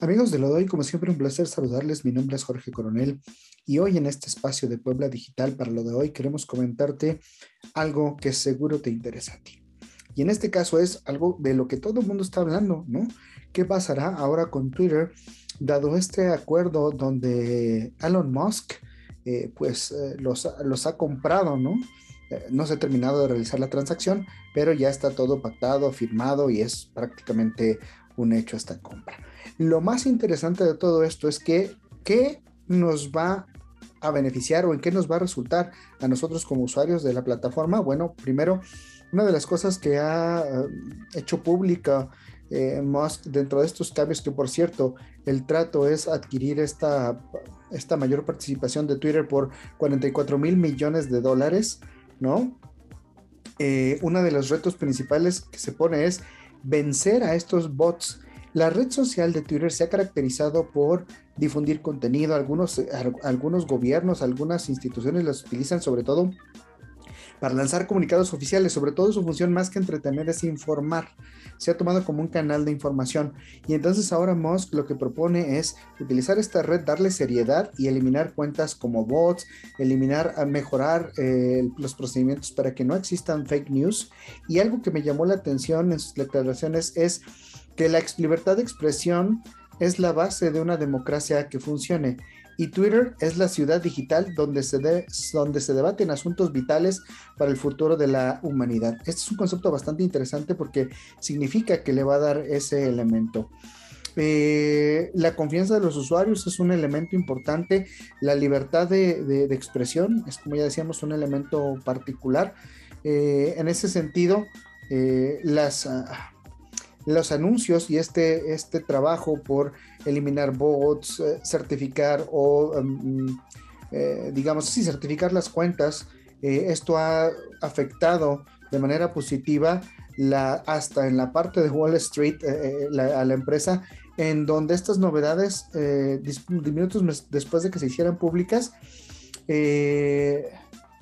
Amigos de lo doy, como siempre, un placer saludarles. Mi nombre es Jorge Coronel y hoy en este espacio de Puebla Digital para lo de hoy queremos comentarte algo que seguro te interesa a ti. Y en este caso es algo de lo que todo el mundo está hablando, ¿no? ¿Qué pasará ahora con Twitter, dado este acuerdo donde Elon Musk, eh, pues, eh, los, los ha comprado, ¿no? Eh, no se ha terminado de realizar la transacción, pero ya está todo pactado, firmado y es prácticamente un hecho esta compra. Lo más interesante de todo esto es que, ¿qué nos va a beneficiar o en qué nos va a resultar a nosotros como usuarios de la plataforma? Bueno, primero, una de las cosas que ha eh, hecho pública eh, Musk dentro de estos cambios, que por cierto, el trato es adquirir esta, esta mayor participación de Twitter por 44 mil millones de dólares, ¿no? Eh, uno de los retos principales que se pone es vencer a estos bots. La red social de Twitter se ha caracterizado por difundir contenido. Algunos, algunos gobiernos, algunas instituciones las utilizan sobre todo para lanzar comunicados oficiales. Sobre todo su función más que entretener es informar. Se ha tomado como un canal de información. Y entonces ahora Musk lo que propone es utilizar esta red, darle seriedad y eliminar cuentas como bots, eliminar, mejorar eh, los procedimientos para que no existan fake news. Y algo que me llamó la atención en sus declaraciones es que la libertad de expresión es la base de una democracia que funcione y Twitter es la ciudad digital donde se, donde se debaten asuntos vitales para el futuro de la humanidad. Este es un concepto bastante interesante porque significa que le va a dar ese elemento. Eh, la confianza de los usuarios es un elemento importante, la libertad de, expresión es, como ya decíamos, un elemento particular. Eh, en ese sentido, eh, las... Ah, los anuncios y este, este trabajo por eliminar bots, eh, certificar o, em, mm, eh, digamos, sí, certificar las cuentas, eh, esto ha afectado de manera positiva la, hasta en la parte de Wall Street a la empresa, en donde estas novedades, minutos después de que se hicieran públicas,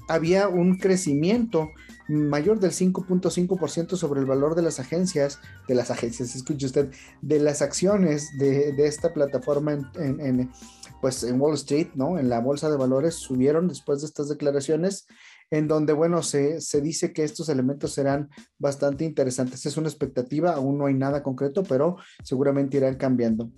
había un crecimiento mayor del 5.5% sobre el valor de las agencias, de las agencias, escuche usted, de las acciones de, esta plataforma en, pues en Wall Street, ¿no? En la bolsa de valores subieron después de estas declaraciones, en donde, bueno, se, se dice que estos elementos serán bastante interesantes. Es una expectativa, aún no hay nada concreto, pero seguramente irán cambiando.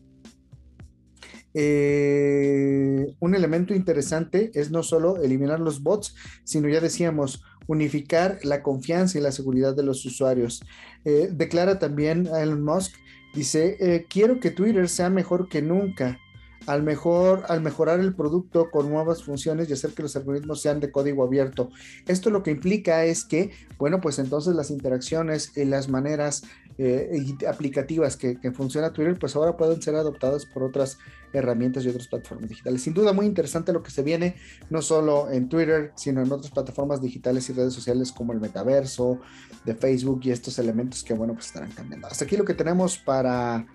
Eh, un elemento interesante es no solo eliminar los bots, sino ya decíamos, unificar la confianza y la seguridad de los usuarios. Eh, declara también Elon Musk, dice, eh, quiero que Twitter sea mejor que nunca. Al, mejor, al mejorar el producto con nuevas funciones y hacer que los algoritmos sean de código abierto. Esto lo que implica es que, bueno, pues entonces las interacciones y las maneras eh, aplicativas que, que, funciona Twitter, pues ahora pueden ser adoptadas por otras herramientas y otras plataformas digitales. Sin duda muy interesante lo que se viene, no solo en Twitter, sino en otras plataformas digitales y redes sociales como el metaverso de Facebook y estos elementos que, bueno, pues estarán cambiando. Hasta aquí lo que tenemos para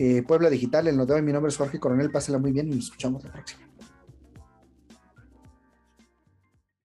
eh, Puebla Digital. El de hoy, mi nombre es Jorge Coronel, pásela muy bien y nos escuchamos la próxima.